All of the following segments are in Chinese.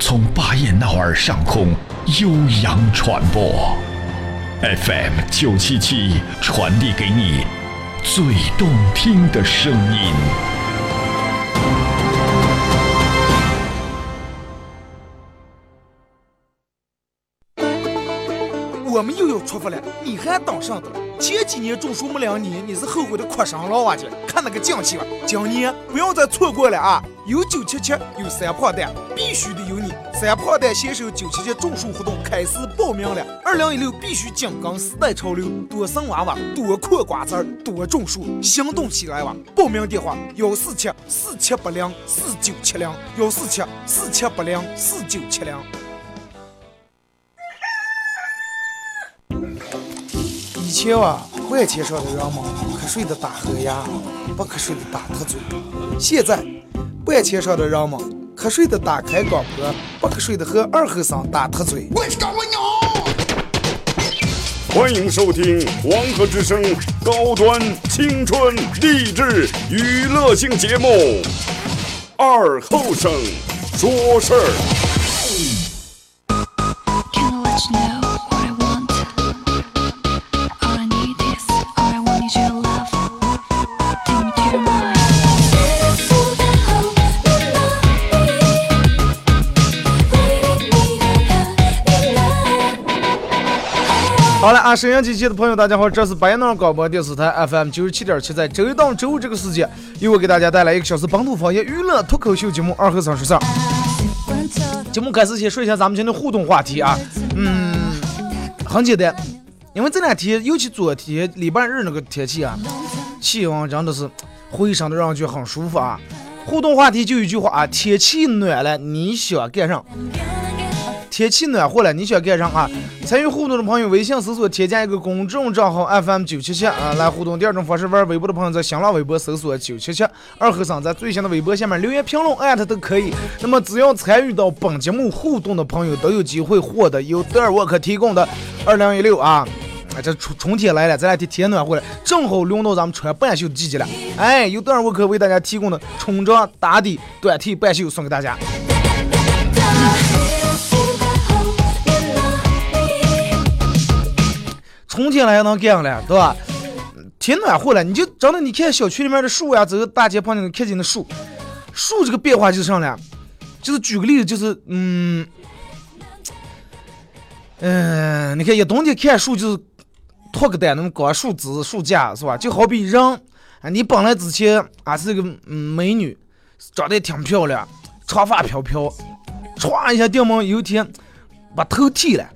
从巴彦淖尔上空。悠扬传播，FM 九七七传递给你最动听的声音。我们又要出发了，你还等上的？前几年种树没两年，你是后悔的哭声了哇！去看那个景气吧，今年不要再错过了啊！有九七七，有三炮弹，必须得有你！三炮弹携手九七七种树活动开始报名了，二零一六必须紧跟时代潮流，多生娃娃，多嗑瓜子儿，多种树，行动起来吧！报名电话：幺四七四七八零四九七零，幺四七四七八零四九七零。以前啊，万千上的人们瞌睡的打呵牙，不瞌睡的打瞌嘴。现在，万千上的人们瞌睡的打开广播，不瞌睡的和二和尚打瞌嘴。我去干我娘！欢迎收听黄河之声高端青春励志娱乐性节目《二后生说事儿》。好了啊，沈阳机器的朋友，大家好，这是白南广播电视台 FM 九十七点七，在周一到周五这个时间，由我给大家带来一个小时本土方言娱乐脱口秀节目《二和三十三》。节目开始先说一下咱们今天的互动话题啊，嗯，很简单，因为这两天，尤其昨天礼拜日那个天气啊，气温真的是非常的让人觉得很舒服啊。互动话题就一句话啊，天气暖了，你想干啥？天气暖和了，你想干啥啊？参与互动的朋友，微信搜索添加一个公众账号 FM 九七七啊，来互动。第二种方式，玩微博的朋友在新浪微博搜索九七七二和尚，在最新的微博下面留言评论艾特都可以。那么只要参与到本节目互动的朋友，都有机会获得由德尔沃克提供的二零一六啊，这春春天来了，这两天天暖和了，正好轮到咱们穿半袖的季节了。哎，由德尔沃克为大家提供的春装打底短 T 半袖送给大家。春天了还能干了，对吧？天暖和了，你就真的你看小区里面的树呀，走大街旁边看见的树，树这个变化就是啥呢？就是举个例子，就是嗯嗯，你看一冬天看树就是脱个单那么高树枝树架是吧？就好比人啊，你本来之前啊是个美女，长得挺漂亮，长发飘飘，歘一下掉门有一天把头剃了。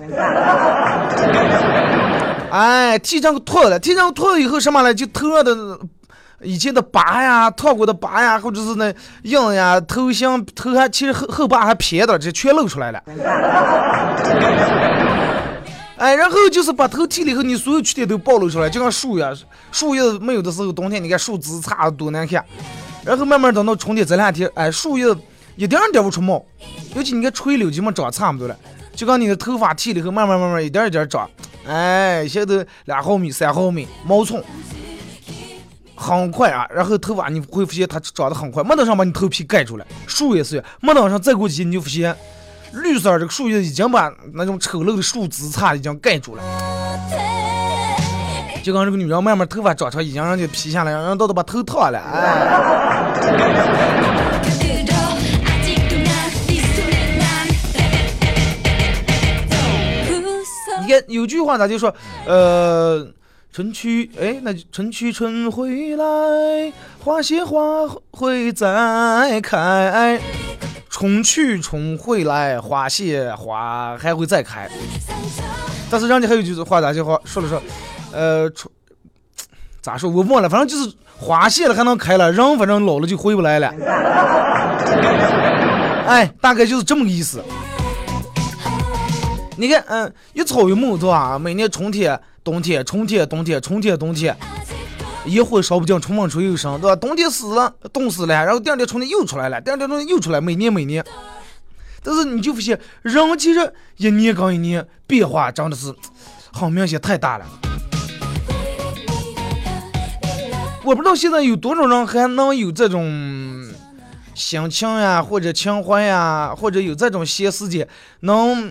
哎，剃成个秃了，剃成个秃了以后什么呢？就头上的以前的疤呀、烫过的疤呀，或者是那印呀、头型、头还其实后后疤还偏的，这全露出来了。哎，然后就是把头剃了以后，你所有缺点都暴露出来，就像树呀，树叶没有的时候，冬天你看树枝差多难看。然后慢慢等到春天这两天，哎，树叶一点点不出毛，尤其你看垂柳基本长差不多了，就跟你的头发剃了以后，慢慢慢慢一点一点长。哎，现在两毫米、三毫米毛寸，很快啊。然后头发你会发现它长得很快，没等上把你头皮盖住了。树也是，没等上再过几天你就发现，绿色这个树叶已经把那种丑陋的树枝杈已经盖住了。就跟这个女人慢慢头发长长，已经让你皮下来，让人到都把头烫了。哎。有句话咋就说，呃，春去哎，那春去春回来，花谢花会再开。春去春回来，花谢花还会再开。但是人家还有句话咋就话说了说，呃，春咋说我忘了，反正就是花谢了还能开了，人反正老了就回不来了。哎，大概就是这么个意思。你看，嗯，一草一木，对吧？每年春天、冬天、春天、冬天、春天、冬天，一会烧不尽，春风吹又生，对吧？冬天死了，冻死了，然后第二天春天又出来了，第二天春天又出来，每年每年。但是你就发现，人其实一年跟一年变化真的是很明显，太大了。我不知道现在有多少人还能有这种心情呀，或者情怀呀，或者有这种闲时间，能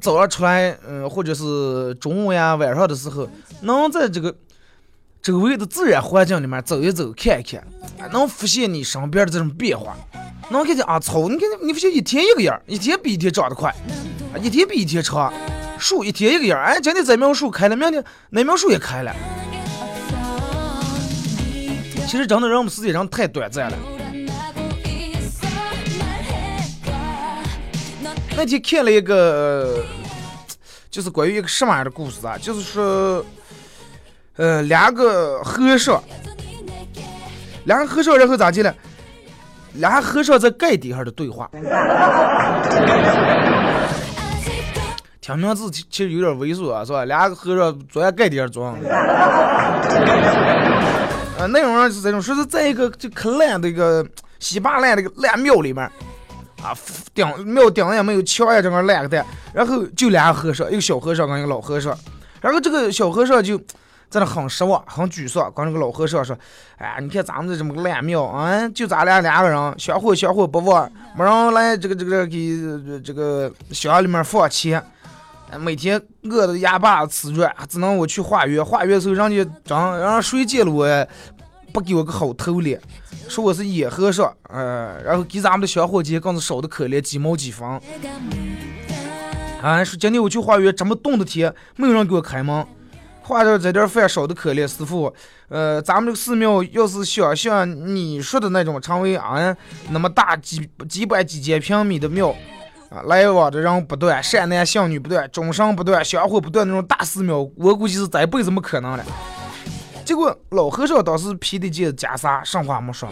早上出来，嗯，或者是中午呀、晚上的时候，能在这个周围的自然环境里面走一走、看一看，能发现你身边的这种变化，能看见啊，草，你看你发现一天一个样，一天比一天长得快，一天比一天长，树一天一个样，哎，今天这苗树开了，明天那苗树也开了。其实真的，人们世间上太短暂了。那天看了一个，就是关于一个什么样的故事啊？就是说，呃，两个和尚，两个和尚，然后咋的了？俩和尚在盖地上的对话。听名字其实有点猥琐啊，是吧？两个和尚坐在盖地上坐。啊，内容上是这种，说是在一个就可烂的一个稀巴烂的一个烂庙里面，啊，顶庙顶也没有墙呀，这个烂个蛋，然后就俩和尚，一个小和尚跟一个老和尚，然后这个小和尚就在那很失望、很沮丧，跟这个老和尚说：“哎呀，你看咱们这这么个烂庙啊，就咱俩两个人，相互相互不忘，没人来这个这个给这个乡里面放钱。”每天饿的哑巴吃软，只能我去化缘。化缘时候，人家让让谁见了我，不给我个好头脸，说我是野和尚，呃，然后给咱们的小伙计更是少的可怜，几毛几分。啊，说今天我去化缘，这么冻的天，没有人给我开门，化掉这点饭少的可怜。师傅，呃，咱们这个寺庙要是想像你说的那种成为啊那么大几几百几千平米的庙。啊，来往的人不断，善男信女不断，众生不断，香火不断那种大寺庙，我估计是这辈子没可能了。结果老和尚当时披的件袈裟，什话没说，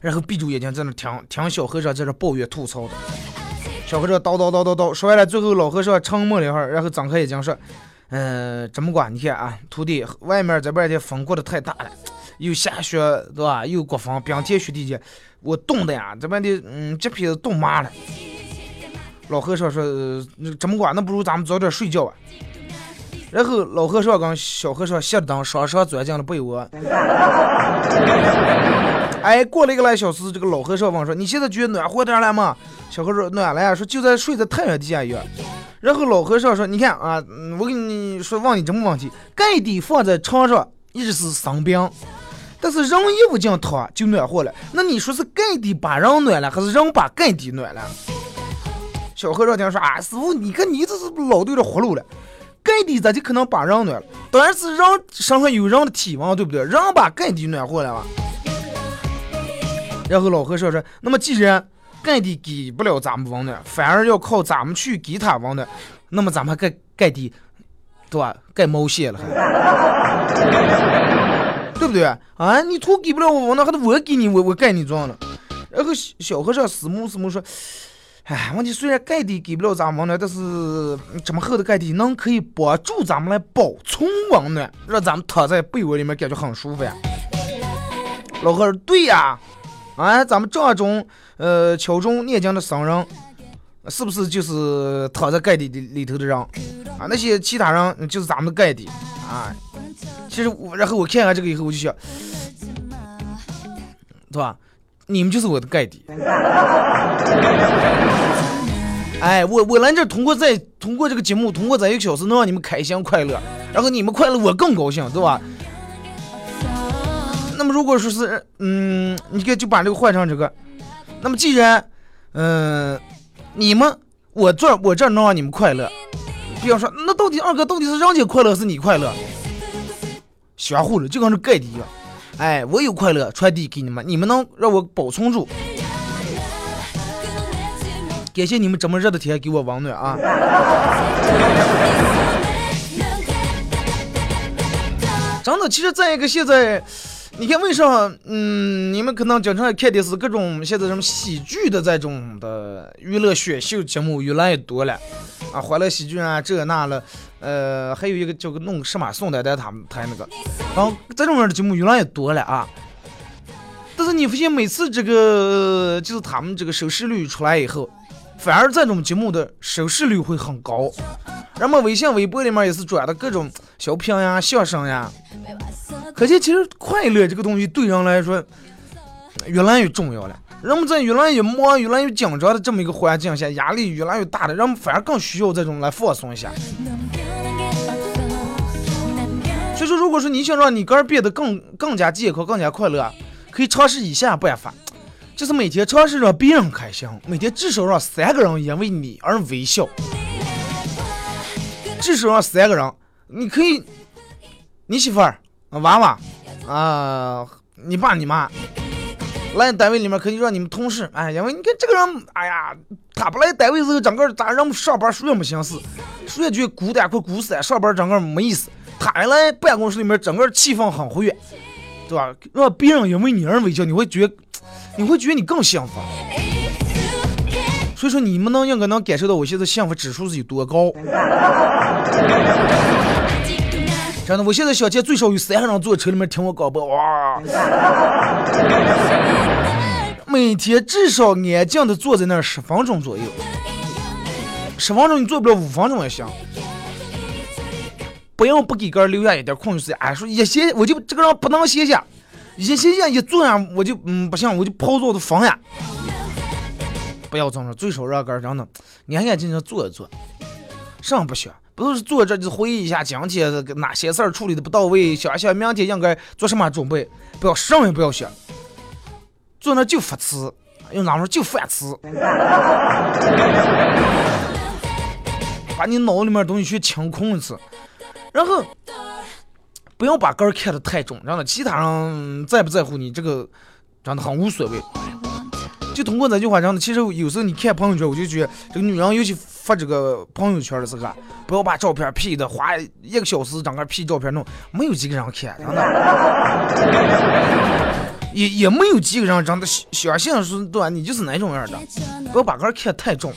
然后闭住眼睛在那听听小和尚在这抱怨吐槽的。小和尚叨叨叨叨叨说完了，最后老和尚沉默了一会儿，然后张开眼睛说：“嗯，这么管？你看啊，徒弟，外面这边的风刮的太大了，又下雪，对吧？又刮风，冰天雪地的。”我冻的呀，这边的嗯，这皮子冻麻了。老和尚说：“那这么管，那不如咱们早点睡觉啊。”然后老和尚跟小和尚熄了灯，双双钻进了被窝。哎，过了一个来小时，这个老和尚问说：“你现在觉得暖和点了吗？”小和尚暖了呀，说：“就在睡在太阳底下一样。”然后老和尚说：“你看啊，我跟你说，问你这么问题，盖地放在床上一直是生病。”但是人一捂进汤就暖和了，那你说是盖地把人暖了，还是人把盖地暖了？小和尚听说啊，师傅，你看你这是老对着葫芦了，盖地咋就可能把人暖了？当然是人身上有人的体温，对不对？人把盖地暖和了吧？然后老和尚说，那么既然盖地给不了咱们温暖，反而要靠咱们去给他温暖，那么咱们盖盖地，对吧？盖毛线了还？对不对啊？你图给不了我，那还得我给你，我我盖你装了。然后小和尚思慕思慕说：“哎，问题虽然盖地给不了咱温暖，但是这么厚的盖地能可以帮助咱们来保存温暖，让咱们躺在被窝里面感觉很舒服呀。”老和尚对呀，啊，咱们这种呃敲钟念经的僧人，是不是就是躺在盖地里里头的人啊？那些其他人就是咱们的盖地啊。其实我，然后我看完这个以后，我就想，对吧？你们就是我的盖底。哎，我我来这通过在通过这个节目，通过这一个小时，能让你们开心快乐，然后你们快乐，我更高兴，对吧？那么如果说是，嗯，你看就把这个换成这个，那么既然，嗯，你们我这我这能让你们快乐，比方说，那到底二哥到底是让你快乐，是你快乐？相互的，就跟这盖地一样。哎，我有快乐传递给你们，你们能让我保存住。感谢你们这么热的天给我温暖啊！真的，其实在一个现在你看为啥？嗯，你们可能经常看的是各种现在什么喜剧的这种的娱乐选秀节目越来越多了啊，欢乐喜剧啊，这那了，呃，还有一个叫个弄什么宋丹丹他们台那个，然后这种样的节目越来越多了啊。但是你发现每次这个就是他们这个收视率出来以后，反而这种节目的收视率会很高。人们微信、微博里面也是转的各种小品呀、相声呀。可见，其实快乐这个东西对人来说越来越重要了。人们在越来越忙、越来越紧张的这么一个环境下，压力越来越大的，人们反而更需要这种来放松一下。所以说，如果说你想让你个人变得更更加健康、更加快乐，可以尝试以下办法：就是每天尝试让别人开心，每天至少让三个人因为你而微笑，至少让三个人。你可以，你媳妇儿。娃娃，啊，你爸你妈来单位里面，可以让你们同事，哎，因为你看这个人，哎呀，他不来单位时候，整个咋让上班属也没心思，属也觉孤单快孤死，上班整个没意思。他来办公室里面，整个气氛很活跃，对吧？让别人因为你而微笑，你会觉，你会觉得你更幸福。所以说，你们能应该能感受到我现在幸福指数是有多高。真的，我现在想见最少有三个人坐车里面听我广播，哇！每天至少安静的坐在那儿十分钟左右，十分钟你坐不了五分钟也行。不要不给个人留下一点空余时间，哎，说也歇我就这个人不能歇下，一歇下一坐下我就嗯不行，我就跑坐的疯呀。不要这么，最少让个人呢，你安安静静坐一坐，上不行。不都是坐这就回忆一下今天哪些事儿处理的不到位，想想明天应该做什么准备，不要什么也不要想，坐那就发痴，用哪说就犯痴，把你脑里面东西去清空一次，然后不要把杆儿看得太重，让他其他人在不在乎你这个，真的很无所谓。就通过这句话，真的，其实有时候你看朋友圈，我就觉得这个女人尤其发这个朋友圈的时候，不要把照片 P 的，花一个小时整个 P 照片弄，没有几个人看，真的，也也没有几个人真的相信是对吧？你就是哪种样的，不要把个看太重。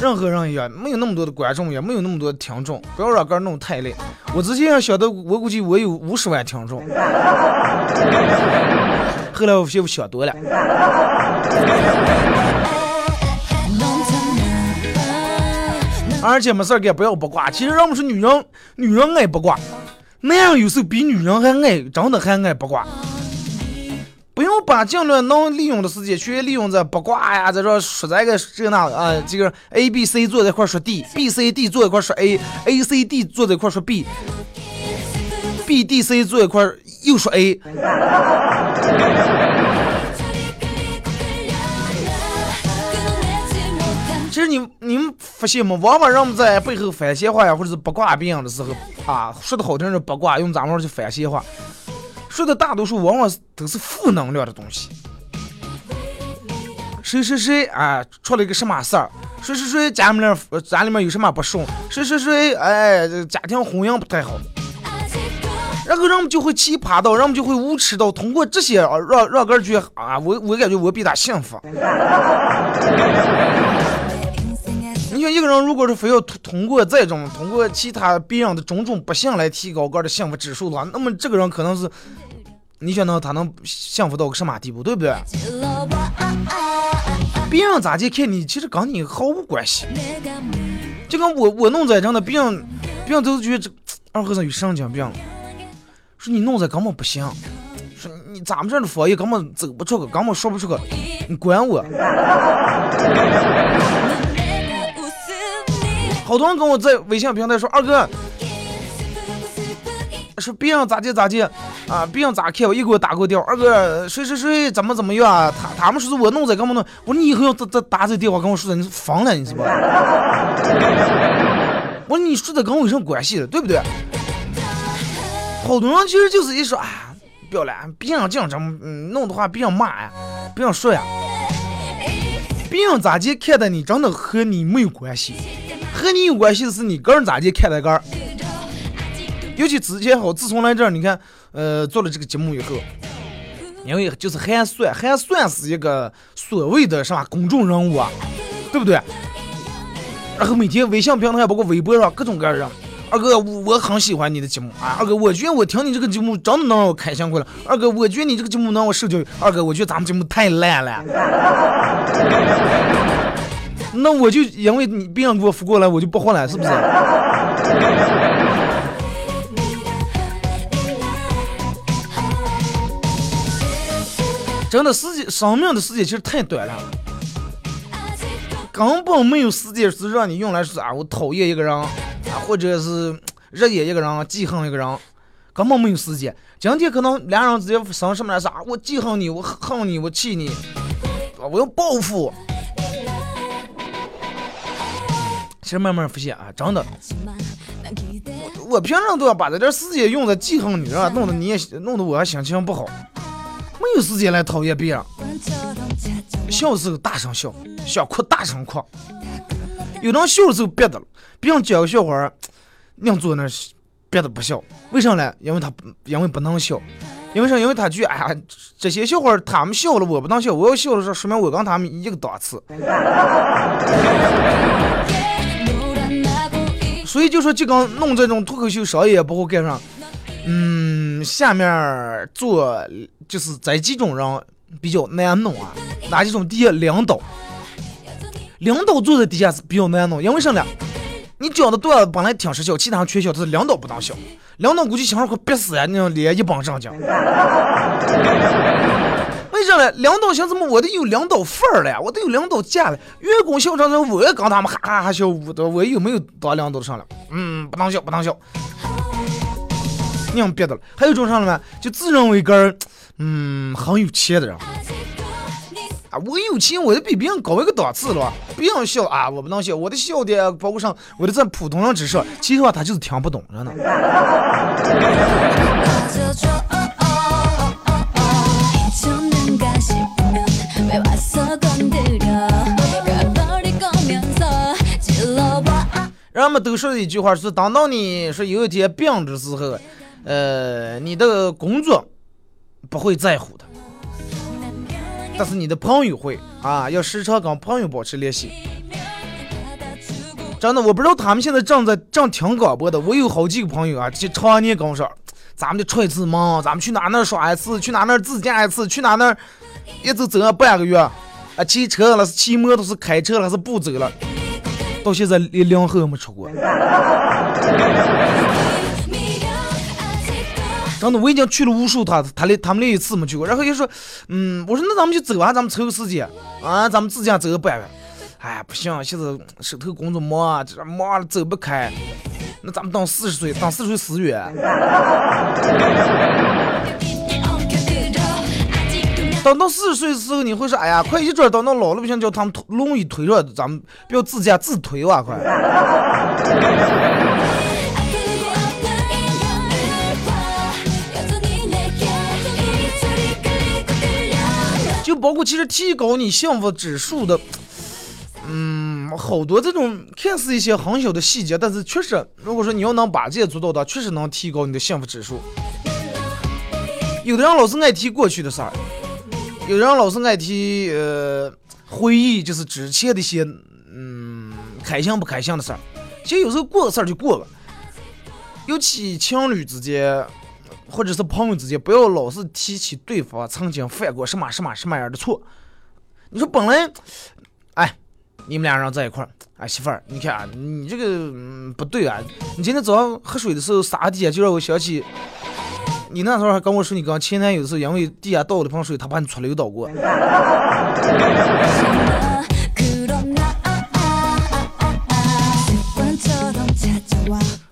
任何人也没有那么多的观众，也没有那么多的听众，不要让哥弄太累。我之前想的，我估计我有五十万听众。后来我媳妇想多了。而且没事干不要八卦。其实人们说女人，女人爱八卦，男人有时候比女人还爱，真的还爱八卦。不用把尽量能利用的时间全利用在八卦呀，在这说这个这那个啊，这个 A B C 坐在一块说 D，B C D 坐一块说 A，A C D 坐在一块说 B，B D C 坐一块又说 A。其实你你们发现吗？往往人们在背后反闲话呀，或者是八卦别人的时候啊，说的好听是八卦，用咱们话就反闲话，说的大多数往往都是负能量的东西。谁谁谁啊，出了一个什么事儿？谁谁谁家里面家里面有什么不顺？谁谁谁哎，家庭婚姻不太好。然后人们就会奇葩到，人们就会无耻到，通过这些啊，让让个人觉得啊，我我感觉我比他幸福。一个人，如果是非要通通过这种通过其他别人的种种不幸来提高个人的幸福指数的话，那么这个人可能是，你想到他能幸福到个什么地步，对不对？别人咋去看你，其实跟你毫无关系。就跟我我弄这样的，别人别人都是觉得这二和尚有神经病。说你弄这根本不行，说你咱们这的佛爷根本走不出去，根本说不出去，你管我。好多人跟我在微信平台说，二哥，说别人咋地咋地啊，别人咋看我，一给我打过电话，二哥谁谁谁怎么怎么样啊？他他们说是我弄这根本弄，我说你以后要打打打这电话跟我说的，你是疯了，你是不？我说你说的跟我有什么关系的，对不对？好多人其实就是一说啊，不要了，别人这样这么弄的话，别人骂呀，别人说呀，别人咋地看待你，真的和你没有关系，和你有关系的是你个人咋地看待个儿。尤其之前好，自从来这儿，你看呃，做了这个节目以后，因为就是还算还算是一个所谓的什么公众人物啊，对不对？然后每天微信平台包括微博上各种各样的。二哥，我我很喜欢你的节目啊！二哥，我觉得我听你这个节目真的能让我开心快乐。二哥，我觉得你这个节目能让我受教育。二哥，我觉得咱们节目太烂了。那我就因为你别人给我扶过来，我就不换了，是不是？真的，世界生命的时间其实太短了，根本没有时间是让你用来说啊，我讨厌一个人啊。或者是热爱一个人，记恨一个人，根本没有时间。今天可能两人直接生什么来啥？我记恨你，我恨你，我气你，我要报复。其实慢慢发现啊，真的，我我平常都要把这点时间用在记恨你上，弄得你也弄得我心情不好。没有时间来讨厌别人。笑的时候大声笑，想哭大声哭。有人笑的时候憋的了。别人讲个笑话，硬坐那憋的不笑，为啥呢？因为他因为不能笑，因为啥？因为他觉得哎呀，这些笑话他们笑了，我不能笑，我要笑的时候，说明我跟他们一个档次。所以就说，就跟弄这种脱口秀商业不好干上。嗯，下面做就是这几种人比较难弄啊。哪几种？第一，领导，领导坐在底下是比较难弄，因为啥呢？你讲的段子本来挺实效，其他人全笑，但是领导不当笑，领导估计心上快憋死呀！那脸一绷上讲，为啥呢？领导想怎么我得有领导范儿了呀，我得有领导架了。员工笑场上，我也跟他们哈哈哈笑，我我有没有当领导上了？嗯，不当笑，不当笑，那样憋的了。还有种上了吗？就自认为个儿，嗯，很有钱的人。啊，我有钱，我就比别人高一个档次了。别人笑啊，我不能笑，我的笑点包括上，我的在普通人之上。其实话，他就是听不懂，真的。人们都说的一句话是：等到你说有一天病的时候，呃，你的工作不会在乎的。但是你的朋友会啊，要时常跟朋友保持联系。真的，我不知道他们现在正在正听广播的。我有好几个朋友啊，就常年跟我说，咱们就出一次门，咱们去哪哪耍一次，去哪哪自驾一次，去哪哪一直走了半个月。啊，骑车了是骑摩托是开车了是不走了，到现在连两河也没出过。真的，我已经去了无数趟，他连他们连一次没去过。然后又说，嗯，我说那咱们就走啊，咱们抽个时间啊，咱们自驾走个半月。哎，不行，现在手头工作忙啊，这忙了走不开。那咱们等四十岁，等四十岁死远。等到四十岁的时候，你会说，哎呀，快一准等到老了不行，叫他们推轮椅推着，咱们不要自驾自推哇，快。就包括其实提高你幸福指数的，嗯，好多这种看似一些很小的细节，但是确实，如果说你要能把这些做到的，确实能提高你的幸福指数。有的人老是爱提过去的事儿，有人老是爱提呃回忆，就是之前的一些嗯开心不开心的事儿。其实有时候过个事儿就过了，尤其情侣之间。或者是朋友之间，不要老是提起对方曾经犯过什么什么什么样的错。你说本来，哎，你们俩人在一块儿，哎，媳妇儿，你看啊你这个嗯不对啊！你今天早上喝水的时候洒地下，就让我想起你那时候还跟我说，你刚前男友的时候，因为地下倒了盆水，他把你出溜倒过。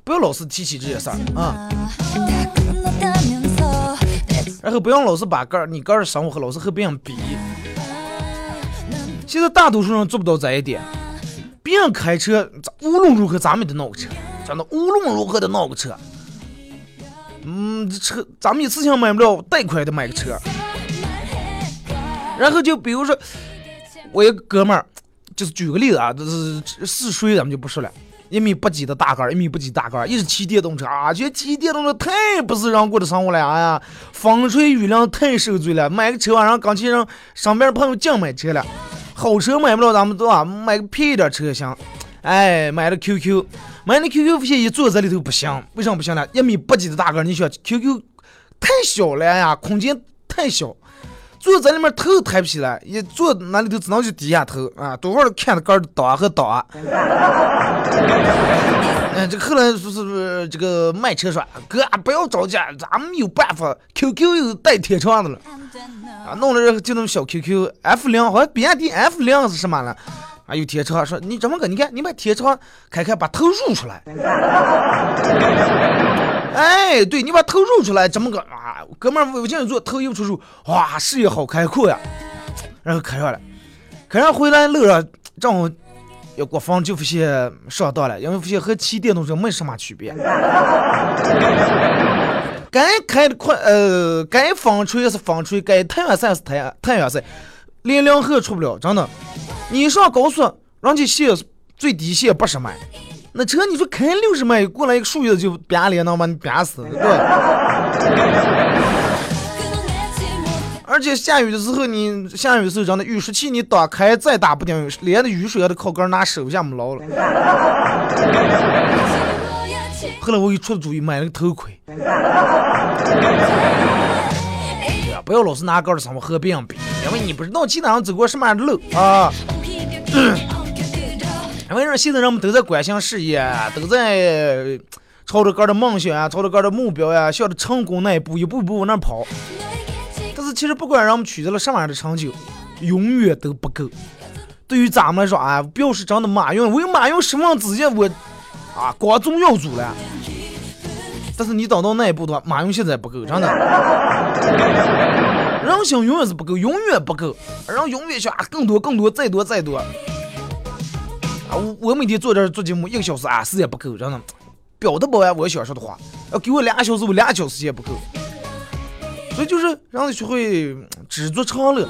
不要老是提起这些事儿啊！然后不要老是把个儿你个儿生活和老是和别人比。现在大多数人做不到这一点。别人开车，无论如何咱们得闹个车，真的无论如何得闹个车。嗯，车咱们一次性买不了，贷款得买个车。然后就比如说，我一个哥们儿，就是举个例子啊，这是是谁咱们就不说了。一米八几的大个儿，一米八几大个儿，一直骑电动车啊，觉得骑电动车太不是人过的生活了呀，风吹雨淋太受罪了。买个车晚上刚去让身边朋友净买车了，好车买不了，咱们都啊买个便宜点车行。哎，买了 QQ，买那 QQ 发现一坐在里头不行，为什么不行呢？一米八几的大个，你说 QQ 太小了呀，空间太小。坐在里面头抬不起来，一坐那里头只能就低下头啊，多会儿看着杆儿倒和倒啊。嗯，这后来说是这个卖车说，哥不要着急，咱们有办法，QQ 有带铁窗的了啊，弄了就那种小 QQ F 零，好像比亚迪 F 零是什么了？啊，有铁窗，说你怎么个？你看你把铁窗开开，把头露出来。哎，对你把头露出来，怎么个啊？哥们儿，我进去坐，头一出入，哇，视野好开阔呀！然后开上了，开上回来路上正好要过防就发现上当了，因为发现和骑电动车没什么区别。该开的快，呃，该风吹是风吹，该太阳晒是太阳太阳晒，连两河出不了，真的。你上高速，人家限最低限八十迈。那车你说开六十迈过来一个树叶就扁脸，能把你扁死，对而且下雨的时候，你下雨的时候，真的雨刷器你打开再打不顶，连的雨水也得靠杆拿手下没捞了。后来我给出的主意，买了个头盔。哎呀，不要老是拿杆儿上我和别人比，因为你不知道其他人走过什么样的路啊。因为人现在人们都在关心事业，都在朝着个的梦想啊，朝着个的目标呀，向着成功那一步一步一步往那跑。但是其实不管人们取得了什么样的成就，永远都不够。对于咱们来说啊，表示真的马云为马云十万之前我啊光宗耀祖了。但是你等到那一步的话，马云现在不够，真的。人心永远是不够，永远不够，人永远想更多更多再多再多。啊，我我每天坐这儿做节目一个小时啊，时间不够，真的，表达不完我想说的话，要给我俩小时，我俩小时也不够，所以就是让你学会知足常乐。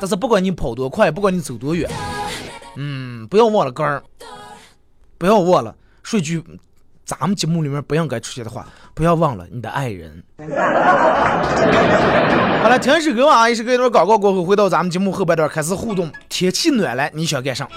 但是不管你跑多快，不管你走多远，嗯，不要忘了根儿，不要忘了说句咱们节目里面不应该出现的话，不要忘了你的爱人。好了，听一首歌啊，一首歌一段广告过后，回到咱们节目后半段开始互动。天气暖了，你想干啥？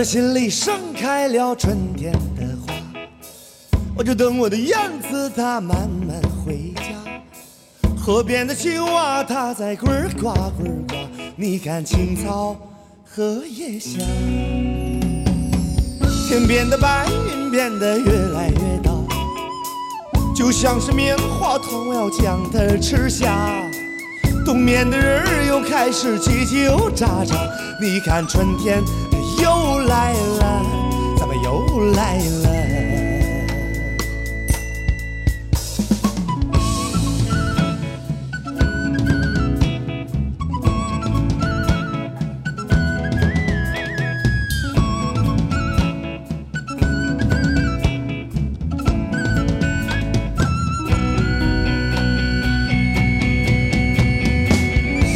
的心里盛开了春天的花，我就等我的燕子它慢慢回家。河边的青蛙它在呱呱呱呱，你看青草荷叶香。天边的白云变得越来越大，就像是棉花糖，我要将它吃下。冬眠的人儿又开始叽叽喳喳，你看春天。又来了，咱们又来了。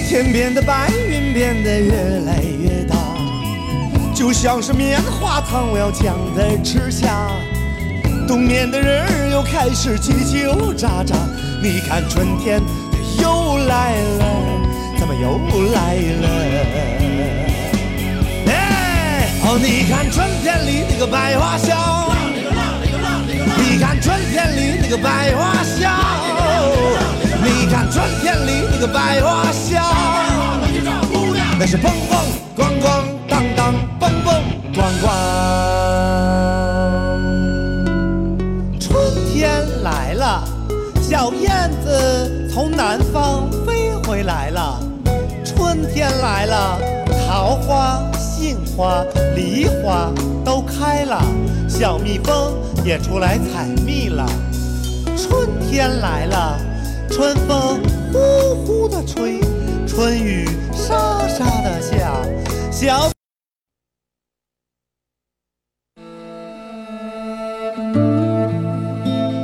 天边的白云变得越来越大。就像是棉花糖，我要将它吃下。冬眠的人儿又开始叽叽喳喳。你看春天它又来了，怎么又来了？哎，哦，你看春天里那个百花香，你看春天里那个百花香，你看春天里那个百花香，那是蹦蹦咣咣桃花。杏花、梨花都开了，小蜜蜂也出来采蜜了。春天来了，春风呼呼的吹，春雨沙沙的下，小。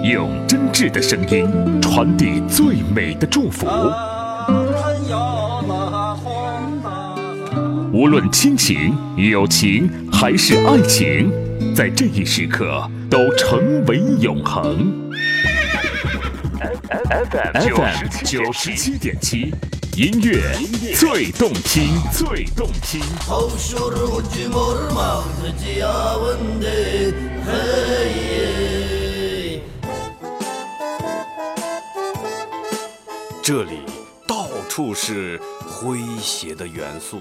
用真挚的声音传递最美的祝福。无论亲情、友情还是爱情，在这一时刻都成为永恒。FM 九十七点七，音乐最动听，最动听。这里到处是诙谐的元素，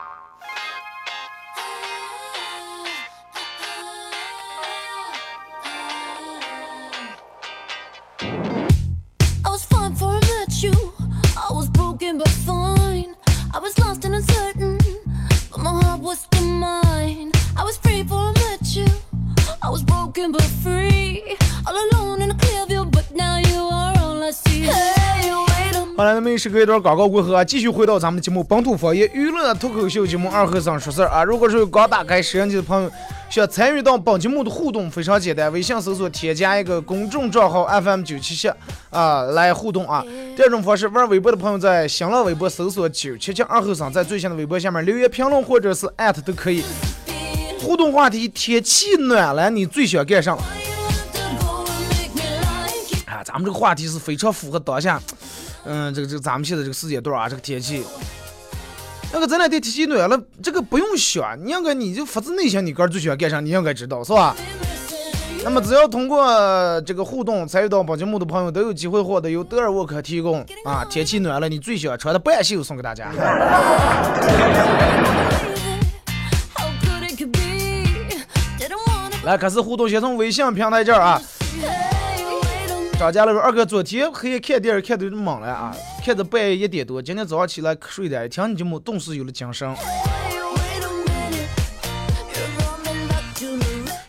美食隔一段广告过后啊，继续回到咱们的节目《本土方言娱乐脱口秀》节目二和尚说事儿啊。如果是刚打开摄像机的朋友，想参与到本节目的互动，非常简单，微信搜索添加一个公众账号 FM 九七七啊来互动啊。第二种方式，玩微博的朋友在新浪微博搜索九七七二和尚，在最新的微博下面留言评论或者是艾特都可以。互动话题：天气暖了，你最想干啥？啊，咱们这个话题是非常符合当下。嗯，这个这个咱们现在这个时间段啊，这个天气，那个这两天天气暖了，这个不用想，你应该你就发自内心，你个人最喜欢干啥，你应该知道是吧？那么只要通过这个互动参与到本节目的朋友，都有机会获得由德尔沃克提供啊，天气暖了你最喜欢穿的半袖送给大家。来，开始互动，先从微信平台这儿啊。张家乐说：“二哥，昨天黑夜看电影看的懵了啊，看到半夜一点多。今天早上起来瞌睡的，一听你节目，顿时有了精神。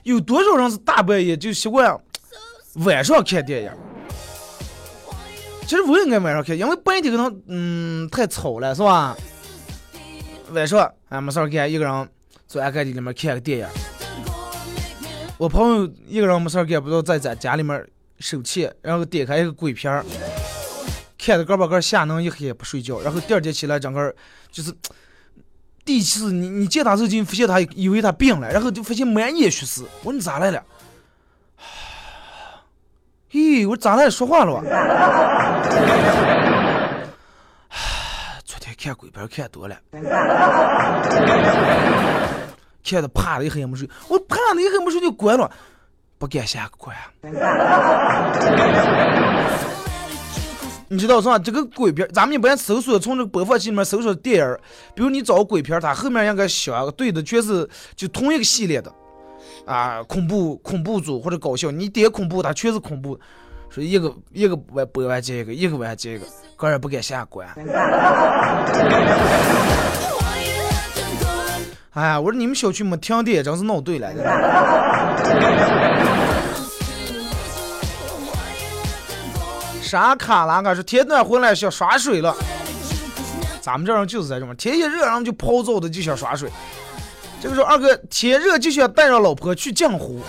有多少人是大半夜就习惯晚上看电影？其实我应该晚上看，因为白天可能嗯太吵了，是吧？晚上俺没事儿干，一个人坐暗格里面看个电影。我朋友一个人没事儿干，不知道在咱家里面。”手欠，然后点开一个鬼片儿，看的个把个吓能一黑不睡觉，然后第二天起来整个就是第一次你你见他时候就发现他以为他病了，然后就发现满眼血丝。我说你咋来了？咦，我咋来说话了？昨天看鬼片看多了，看的怕的一黑没睡，我怕的一黑没睡就关了。不敢下关。你知道是吧？这个鬼片，咱们一般搜索从这个播放器里面搜索电影，比如你找个鬼片，它后面应该相对的全是就同一个系列的啊，恐怖恐怖组或者搞笑，你点恐怖，它全是恐怖，说一个一个完播完接一个，一个完接一个，个人不敢下关。哎呀，我说你们小区没停电，真是闹对了。啥卡拉嘎说天暖回来想耍水了，咱们这人就是这种，天一热然后就泡澡的就想耍水。这个时候二哥天热就想带上老婆去江湖，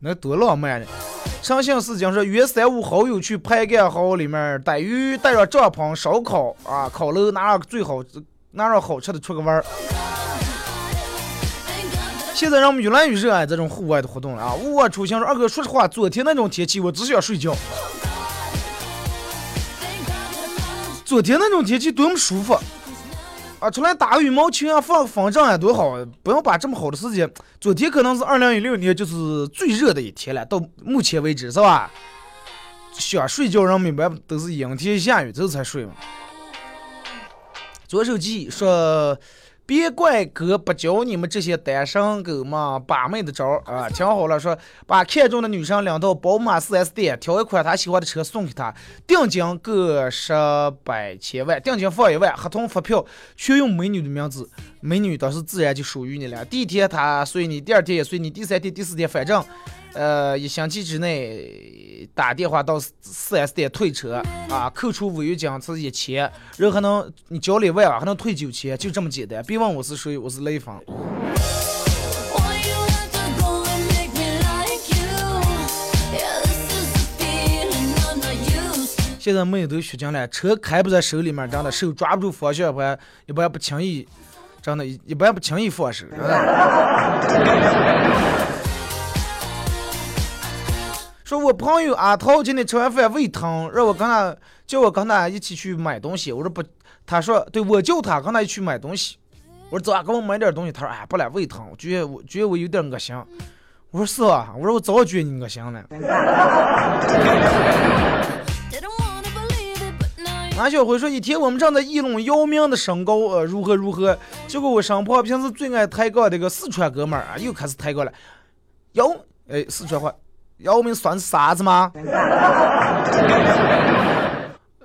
那多浪漫呢！上信四讲说约三五好友去拍干好里面逮鱼，带上帐篷烧烤啊，烤肉拿上最好。拿上好吃的出个弯儿。现在人们越来越热爱这种户外的活动了啊！我出行说二哥，说实话，昨天那种天气我只想睡觉。昨天那种天气多么舒服，啊，出来打个羽毛球啊，放个风筝啊，多好！不要把这么好的时间，昨天可能是二零一六年就是最热的一天了，到目前为止是吧？想睡觉人明白都是阴天下雨之后才睡嘛。左手机说。别怪哥不教你们这些单身狗嘛把妹的招啊！听好了，说把看中的女生领到宝马 4S 店，挑一款他喜欢的车送给她，定金个十百千万，定金放一万，合同发票全用美女的名字，美女当时自然就属于你了。第一天他随你，第二天也随你，第三天、第四天，反正。呃，一星期之内打电话到四 S 店退车啊，扣除违约金是一千，然后还能你交两万啊，还能退九千，就这么简单。别问我是谁，我是雷锋。现在妹都学精了，车开不在手里面，真的手抓不住方向盘，一般不轻易，真的，一般不轻易放手。真的说我朋友阿涛今天吃完饭胃疼，让我跟他叫我跟他一起去买东西。我说不，他说对我叫他跟他一起去买东西。我说走啊，给我买点东西。他说哎不了，胃疼，觉得我觉得我有点恶心。我说是啊，我说我早觉得你恶心了。俺小辉说一天我们正在议论姚明的身高呃如何如何，结果我身旁平时最爱抬杠这个四川哥们儿啊又开始抬杠了。姚哎四川话。姚明算是啥子吗？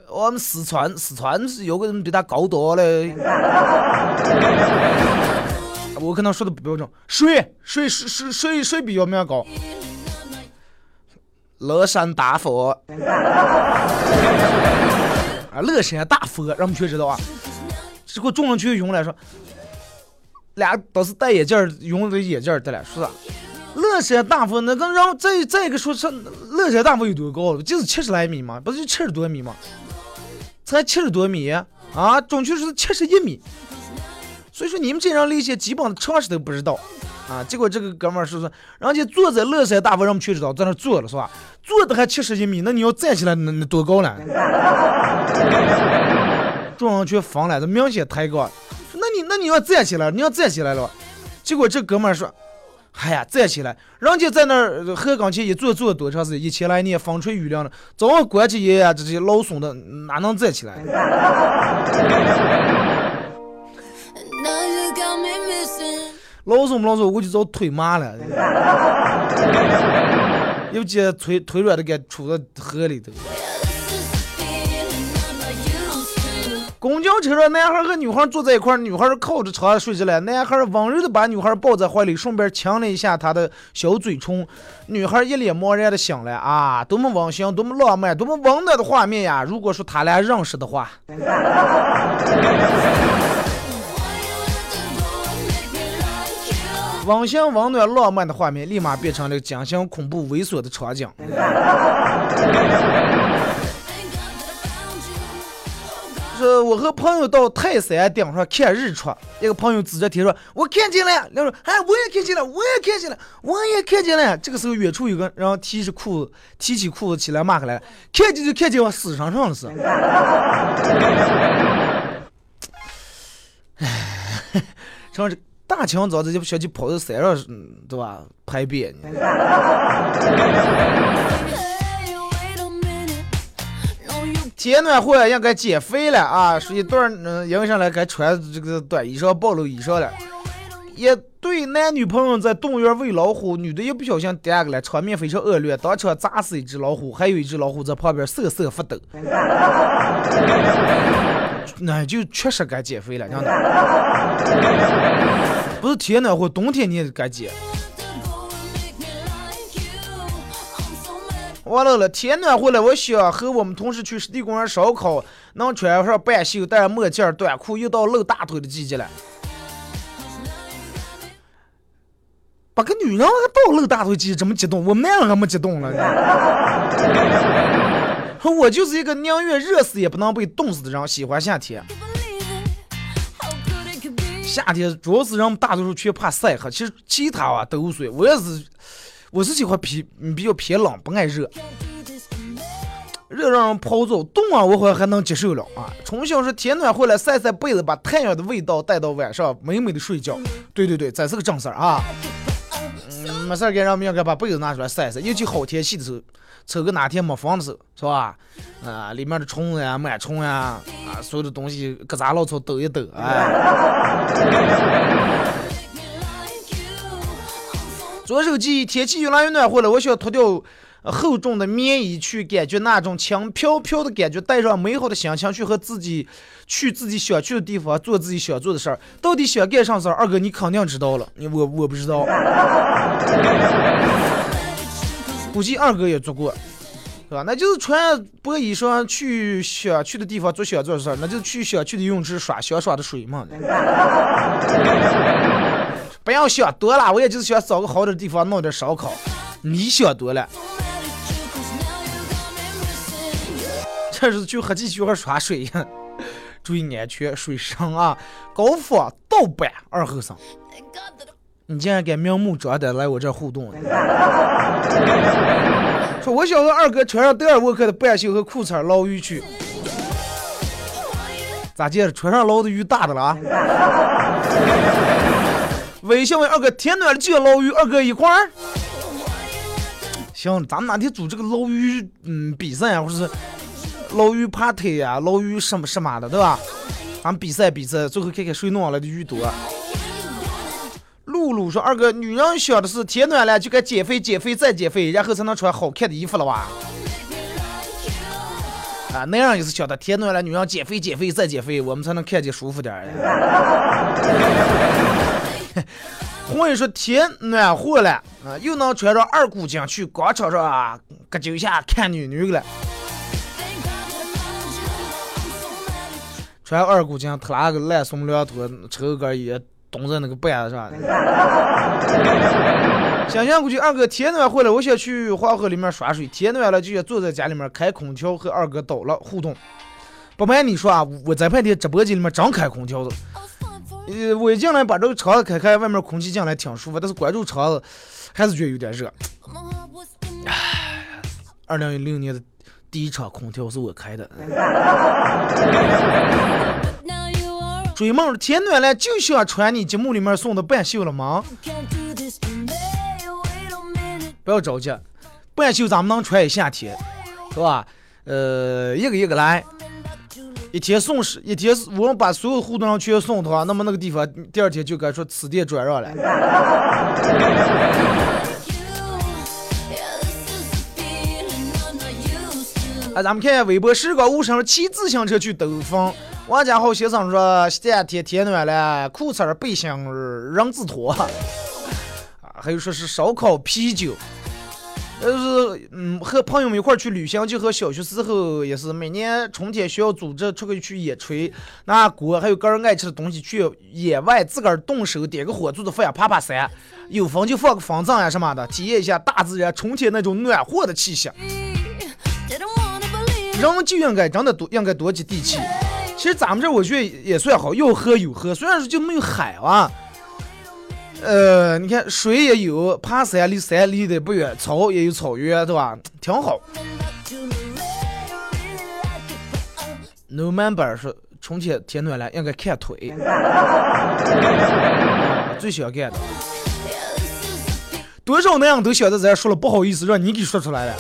我们四川，四川是有个人比他高多了。我可能说的不标准，水水水水水比姚明高？乐山大佛啊，乐山大佛，让我们全知道啊。这个众人去用来说，俩都是戴眼镜用的眼镜的了，是吧？乐山大佛那个，然后再再一个说，是乐山大佛有多高？就是七十来米嘛，不是就七十多米嘛？才七十多米啊！准确说是七十一米。所以说你们这人连些基本常识都不知道啊！结果这个哥们儿说说，人家坐在乐山大佛，人们全知道在那坐了是吧？坐的还七十一米，那你要站起来，那那多高呢？众人全疯了，这明显抬高。那你那你要站起来，你要站起来了。结果这哥们儿说。哎呀，站起来！人家在那儿河岗前一坐坐多长时间？一千来年，风吹雨淋的，早上关起眼呀，这些老怂的哪能站起来？老松不老怂，我就遭腿麻了。有几腿腿软的给杵到河里头。公交车上，男孩和女孩坐在一块儿，女孩靠着窗睡着了。男孩温柔的把女孩抱在怀里，顺便亲了一下她的小嘴唇。女孩一脸茫然的醒来啊，多么温馨，多么浪漫，多么温暖的画面呀！如果说他俩认识的话，温馨、温暖、浪漫的画面，立马变成了惊心、恐怖、猥琐的场景。呃，我和朋友到泰山顶上看日出，一个朋友指着天说：“我看见了。”另外说：“哎，我也看见了，我也看见了，我也看见了。”这个时候，远处有个人提起裤子，提起裤子起来骂开来了：“看见就看见，我死上上了是。”哎，成这大清早的就不小心跑到山上，对吧？拍别 天暖和，应该减肥了啊！说一段嗯，迎上来该穿这个短衣裳，暴露衣裳了。一对男女朋友在动物园喂老虎，女的一不小心跌个了，场面非常恶劣，当场砸死一只老虎，还有一只老虎在旁边瑟瑟发抖。那就确实该减肥了，真的。不是天暖和，冬天你也该减。完了了，天暖和了，我想和我们同事去湿地公园烧烤，能穿上半袖，戴墨镜、短裤，又到露大腿的季节了。把个女人还到露大腿季节，这么激动？我们男人还没激动了。我就是一个宁愿热死也不能被冻死的人，喜欢夏天。夏天主要是人们大多数却怕晒黑，其实其他啊都无所谓。我也是。我是喜欢偏，比较偏冷，不爱热。热让人跑走，冻啊我好像还能接受了啊。从小是天暖和了晒晒被子，把太阳的味道带到晚上，美美的睡觉。对对对，这是个正事儿啊。嗯，没事儿干，让们应该把被子拿出来晒晒，尤其好天气的时候，瞅个哪天没风的时候，是吧？啊，里面的虫子呀、螨虫呀，啊，所有的东西搁咱老草抖一抖，哎。左手机，天气越来越暖和了，我想脱掉厚重的棉衣，去感觉那种轻飘飘的感觉，带上美好的心情去和自己去自己想去的地方，做自己想做的事儿。到底想干啥事儿？二哥，你肯定知道了，我我不知道。估计二哥也做过，是吧？那就是穿薄衣裳去想去的地方做想做的事儿，那就是去想去的泳池耍想耍的水嘛。不要想多了，我也就是想找个好点的地方弄点烧烤。你想多了，这是去喝几局和耍水呀？注意安全，水深啊！高仿盗版二后生，你竟然敢明目张胆来我这互动？说我想和二哥穿上德尔沃克的半袖和裤衩捞鱼去，咋接着穿上捞的鱼大的了啊？微信问二哥，天暖了就要捞鱼，二哥一块儿。行，咱们哪天组这个捞鱼嗯比赛啊，或者是捞鱼 party 呀，捞鱼什么什么的，对吧？咱们比赛比赛，最后看看谁弄上来的鱼多。露露说，二哥，女人想的是天暖了就该减肥，减肥再减肥，然后才能穿好看的衣服了哇。啊，那样也是想的，天暖了，女人减肥，减肥再减肥，我们才能看见舒服点儿。红人说天暖和了啊，又能穿上二股巾去广场上啊，搁脚下看女女了。穿二股巾，特拉个烂松凉拖，抽根烟，冻在那个板子上。想想过去二哥天暖和了，我想去黄河里面耍水。天暖了就想坐在家里面开空调和二哥倒了互动。不瞒你说啊，我在盘天直播间里面真开空调的。呃，我一进来把这个窗子开开，外面空气进来挺舒服，但是关住窗子还是觉得有点热。二零一六年的第一场空调是我开的。追梦天暖了就想穿你节目里面送的半袖了吗？不要着急，半袖咱们能穿一夏天，是吧？呃，一个一个来。一天送十，一天我们把所有互动上全送的话，那么那个地方第二天就该说此店转让了。哎，咱们看下微博，时光无声骑自行车去兜风。王家豪先生说夏天天暖了，裤衩背心人字拖。啊，还有说是烧烤啤酒。就是嗯，和朋友们一块去旅行，就和小学时候也是，每年春天学校组织出去去野炊，拿锅还有个人爱吃的东西去野外自个儿动手点个火做的饭，爬爬山，有风就放个风筝呀什么的，体验一下大自然春天那种暖和的气息。人就应该真的多，应该多接地气。其实咱们这我觉得也算好，有喝有喝，虽然说就没有海啊。呃，你看水也有，爬山离山离得不远，草也有草原，对吧？挺好。No member 说春天天暖了，应该看腿，最喜欢干的。多少那样都晓得咱说了不好意思，让你给说出来了。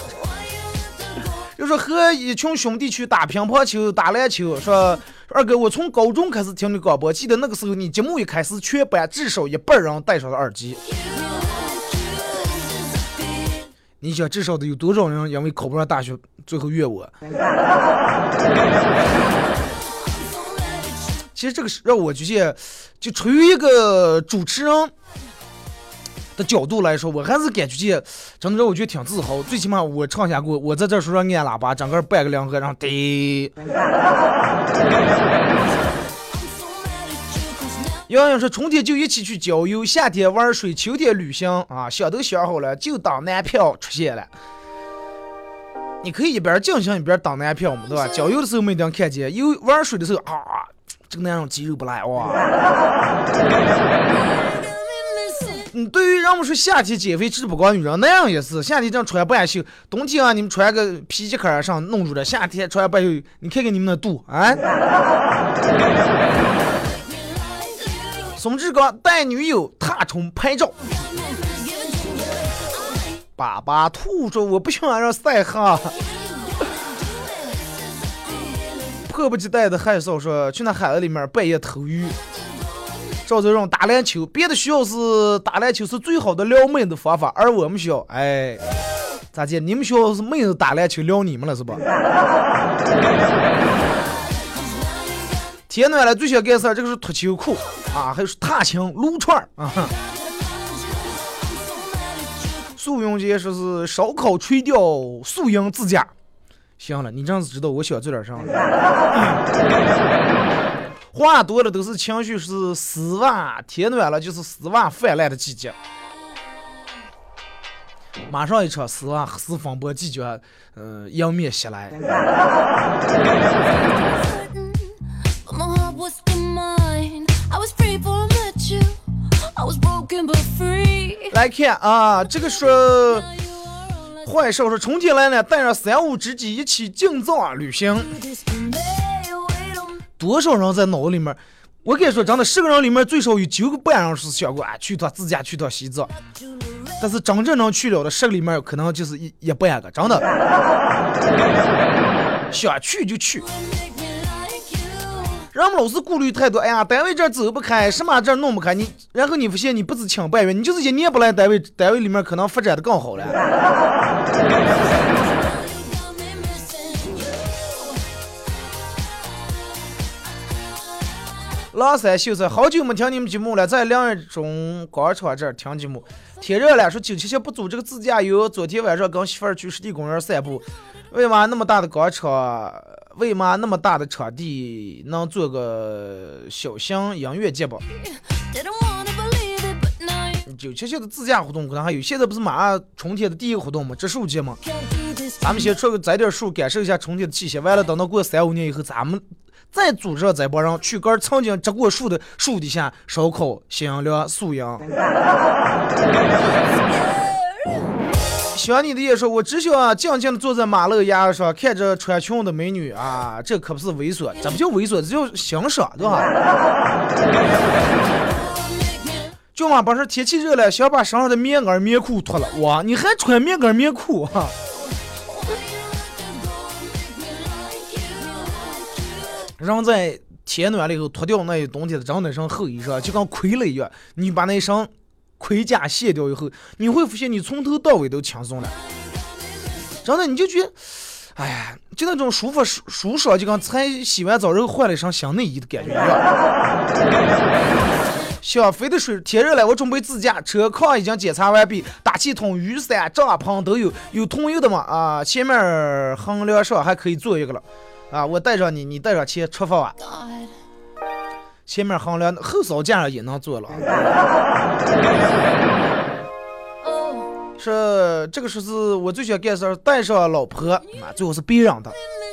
就说和一群兄弟去打乒乓球、打篮球，说。二哥，我从高中开始听你广播，记得那个时候你节目一开始，全班至少一半人戴上了耳机。你想至少得有多少人因为考不上大学最后怨我？其实这个事让我觉得，就出于一个主持人。的角度来说，我还是感觉这，真的让我觉得挺自豪。最起码我唱下过，我在这说让按喇叭，整个半个两个，然后滴。洋洋说春天就一起去郊游，夏天玩水，秋天旅行啊，想都想好了，就当男票出现了。你可以一边进行一边当男票嘛，对吧？郊游的时候没定看见，游玩水的时候啊，这个男人肌肉不赖哇。嗯，对于人们说夏天减肥治不光女人，那样也是，夏天这样穿半袖，冬天啊你们穿个皮夹克上弄住了，夏天穿半袖，你看看你们那肚啊。宋志刚带女友踏冲拍照，爸爸吐说我不喜欢让晒黑。迫不及待的害臊说去那海子里面半夜偷鱼。赵泽荣打篮球，别的学校是打篮球是最好的撩妹的方法，而我们学校，哎，咋的？你们学校是妹子打篮球撩你们了是吧？天暖了最想干事这个是脱秋裤啊，还有是踏青撸串啊。素云姐说是烧烤垂钓素营自驾。行了，你这样子知道我想做点啥了。话多了都是情绪，是丝袜天暖了就是丝袜泛滥的季节。马上一场丝袜丝风波季节，嗯，迎面袭来。来看啊，这个说坏少说春天来了，带上三五知己一起进藏旅行。多少人在脑子里面？我跟你说，真的，十个人里面最少有九个半人是想过啊，去趟自驾，去趟西藏。但是真正能去了的十个里面，可能就是一一半个，真的。想去就去。人们老是顾虑太多，哎呀，单位这走不开，什么这弄不开，你然后你发现你不止请半月，你就是一年不来单位，单位里面可能发展的更好了。狼山秀才，好久没听你们节目了，在两人中广场这儿听节目，天热了，说九七七不组这个自驾游。昨天晚上跟媳妇儿去湿地公园散步，为嘛那么大的广场，为嘛那么大的场地能做个小型音乐节吧？九七七的自驾活动可能还有，现在不是马上春天的第一个活动吗？植树节吗？咱们先出去栽点树，感受一下春天的气息。完了，等到过三五年以后，咱们。再组织这帮人去根曾经植过树的树底下烧烤、香凉、素营。想你的也说，我只想静静的坐在马路牙子上，看着穿裙的美女啊，这可不是猥琐，这不叫猥琐，这叫欣赏，对吧？舅妈不是天气热了，想把身上的棉袄棉裤脱了，哇，你还穿棉袄棉裤哈？人在天暖了以后脱掉那冬天的长那身厚衣裳，就跟盔了一样。你把那身盔甲卸掉以后，你会发现你从头到尾都轻松了。真的，你就觉得，哎呀，就那种舒服舒舒爽，就跟才洗完澡然后换了一身新内衣的感觉一样。小飞的水，天热了，我准备自驾，车况已经检查完毕，打气筒、雨伞、帐篷都有，有通用的吗？啊，前面横梁上还可以做一个了。啊！我带上你，你带上钱出发吧。前面衡量后扫架上也能坐了。是这个说是我最想干事儿，带上老婆啊，最好是别人的；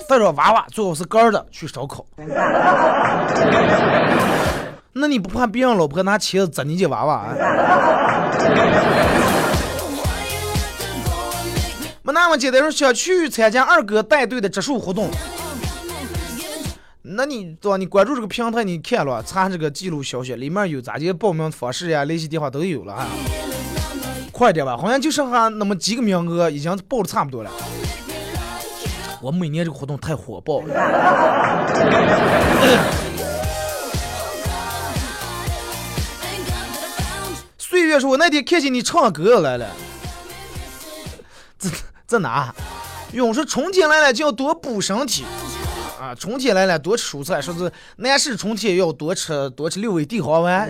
带上娃娃，最好是哥的去烧烤。那你不怕别人老婆拿钳子砸你家娃娃啊？没那么简单，说想去参加二哥带队的植树活动。那你对吧？你关注这个平台，你看了查这个记录消息，里面有咋的报名方式呀、联系电话都有了啊。快点吧，好像就剩下那么几个名额，已经报的差不多了。我每年这个活动太火爆了。岁月说：“我那天看见你唱歌来了，在在哪？永说春天来了就要多补身体。”啊，春天来了，多吃蔬菜。说是男士春天要多吃多吃六味地黄丸。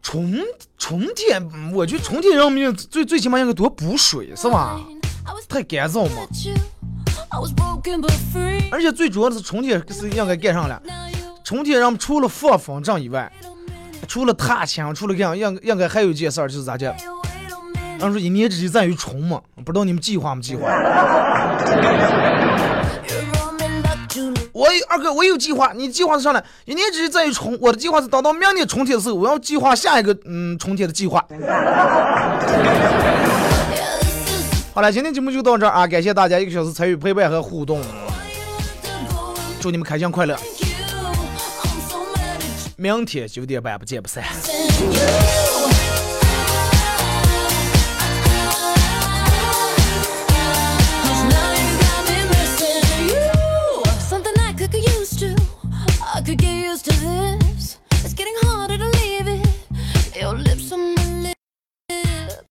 春春天，我觉得春天人们最最起码应该多补水，是吧？太干燥嘛。而且最主要的是春天是应该干上了。春天人们除了放风筝以外，除了踏青，除了这样，应应该还有一件事儿就是咋讲讲？人说一年之计在于春嘛，不知道你们计划没计划？我二哥我有计划，你计划是啥呢？一年之计在于春，我的计划是等到明年春天的时候，我要计划下一个嗯春天的计划。好了，今天节目就到这儿啊！感谢大家一个小时参与陪伴和互动，祝你们开心快乐！明天九点半不见不散。